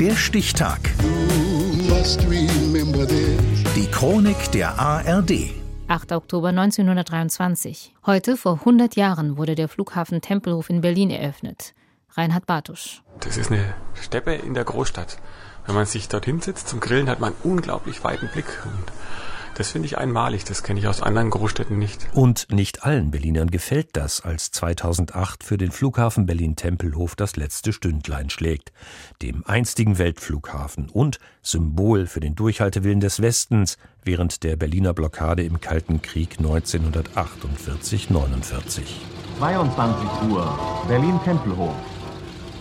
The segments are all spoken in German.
Der Stichtag. Die Chronik der ARD. 8. Oktober 1923. Heute vor 100 Jahren wurde der Flughafen Tempelhof in Berlin eröffnet. Reinhard Bartusch. Das ist eine Steppe in der Großstadt. Wenn man sich dorthin sitzt zum Grillen, hat man einen unglaublich weiten Blick. Und das finde ich einmalig, das kenne ich aus anderen Großstädten nicht. Und nicht allen Berlinern gefällt das, als 2008 für den Flughafen Berlin-Tempelhof das letzte Stündlein schlägt. Dem einstigen Weltflughafen und Symbol für den Durchhaltewillen des Westens während der Berliner Blockade im Kalten Krieg 1948-49. 22 Uhr, Berlin-Tempelhof.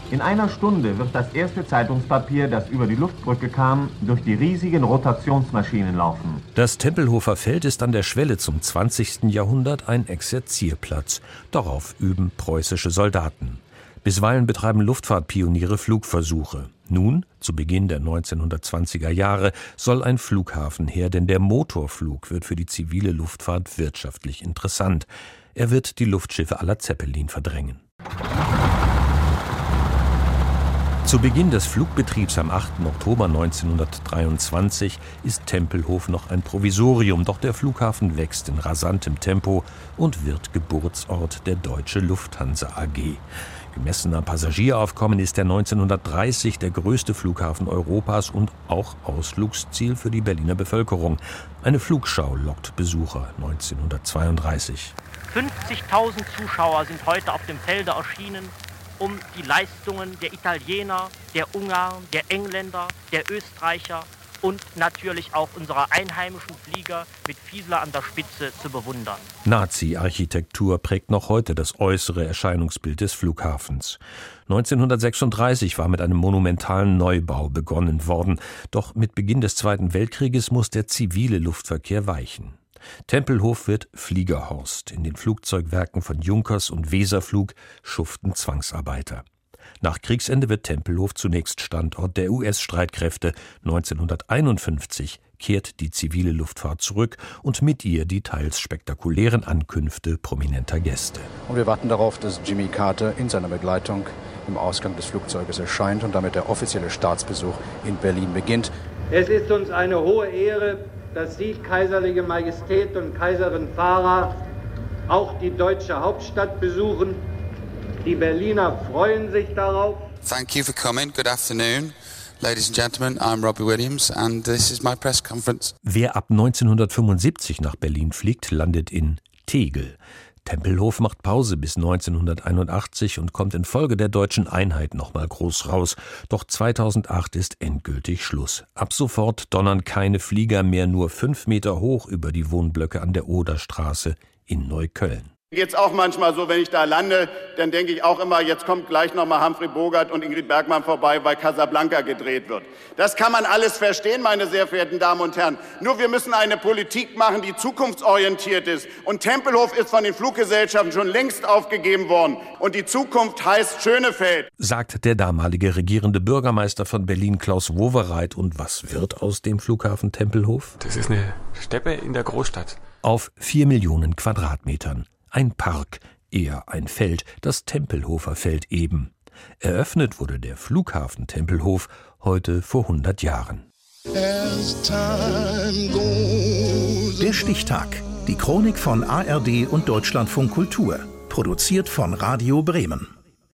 In einer Stunde wird das erste Zeitungspapier, das über die Luftbrücke kam, durch die riesigen Rotationsmaschinen laufen. Das Tempelhofer Feld ist an der Schwelle zum 20. Jahrhundert ein Exerzierplatz. Darauf üben preußische Soldaten. Bisweilen betreiben Luftfahrtpioniere Flugversuche. Nun, zu Beginn der 1920er Jahre, soll ein Flughafen her, denn der Motorflug wird für die zivile Luftfahrt wirtschaftlich interessant. Er wird die Luftschiffe aller Zeppelin verdrängen. Zu Beginn des Flugbetriebs am 8. Oktober 1923 ist Tempelhof noch ein Provisorium, doch der Flughafen wächst in rasantem Tempo und wird Geburtsort der Deutsche Lufthansa AG. Gemessen am Passagieraufkommen ist er 1930 der größte Flughafen Europas und auch Ausflugsziel für die Berliner Bevölkerung. Eine Flugschau lockt Besucher 1932. 50.000 Zuschauer sind heute auf dem Felde erschienen um die Leistungen der Italiener, der Ungarn, der Engländer, der Österreicher und natürlich auch unserer einheimischen Flieger mit Fiesler an der Spitze zu bewundern. Nazi-Architektur prägt noch heute das äußere Erscheinungsbild des Flughafens. 1936 war mit einem monumentalen Neubau begonnen worden, doch mit Beginn des Zweiten Weltkrieges muss der zivile Luftverkehr weichen. Tempelhof wird Fliegerhorst. In den Flugzeugwerken von Junkers und Weserflug schuften Zwangsarbeiter. Nach Kriegsende wird Tempelhof zunächst Standort der US-Streitkräfte. 1951 kehrt die zivile Luftfahrt zurück und mit ihr die teils spektakulären Ankünfte prominenter Gäste. Und wir warten darauf, dass Jimmy Carter in seiner Begleitung im Ausgang des Flugzeuges erscheint und damit der offizielle Staatsbesuch in Berlin beginnt. Es ist uns eine hohe Ehre, dass Sie, Kaiserliche Majestät und Kaiserin Farah, auch die deutsche Hauptstadt besuchen. Die Berliner freuen sich darauf. Thank you for coming. Good afternoon. Ladies and gentlemen, I'm Robbie Williams and this is my press conference. Wer ab 1975 nach Berlin fliegt, landet in Tegel. Tempelhof macht Pause bis 1981 und kommt infolge der deutschen Einheit nochmal groß raus. Doch 2008 ist endgültig Schluss. Ab sofort donnern keine Flieger mehr nur fünf Meter hoch über die Wohnblöcke an der Oderstraße in Neukölln. Jetzt auch manchmal so, wenn ich da lande, dann denke ich auch immer, jetzt kommt gleich nochmal Humphrey Bogart und Ingrid Bergmann vorbei, weil Casablanca gedreht wird. Das kann man alles verstehen, meine sehr verehrten Damen und Herren. Nur wir müssen eine Politik machen, die zukunftsorientiert ist. Und Tempelhof ist von den Fluggesellschaften schon längst aufgegeben worden. Und die Zukunft heißt Schönefeld. Sagt der damalige regierende Bürgermeister von Berlin, Klaus Wowereit. Und was wird aus dem Flughafen Tempelhof? Das ist eine Steppe in der Großstadt. Auf vier Millionen Quadratmetern. Ein Park, eher ein Feld, das Tempelhofer Feld eben. Eröffnet wurde der Flughafen Tempelhof heute vor 100 Jahren. Der Stichtag. Die Chronik von ARD und Deutschlandfunk Kultur. Produziert von Radio Bremen.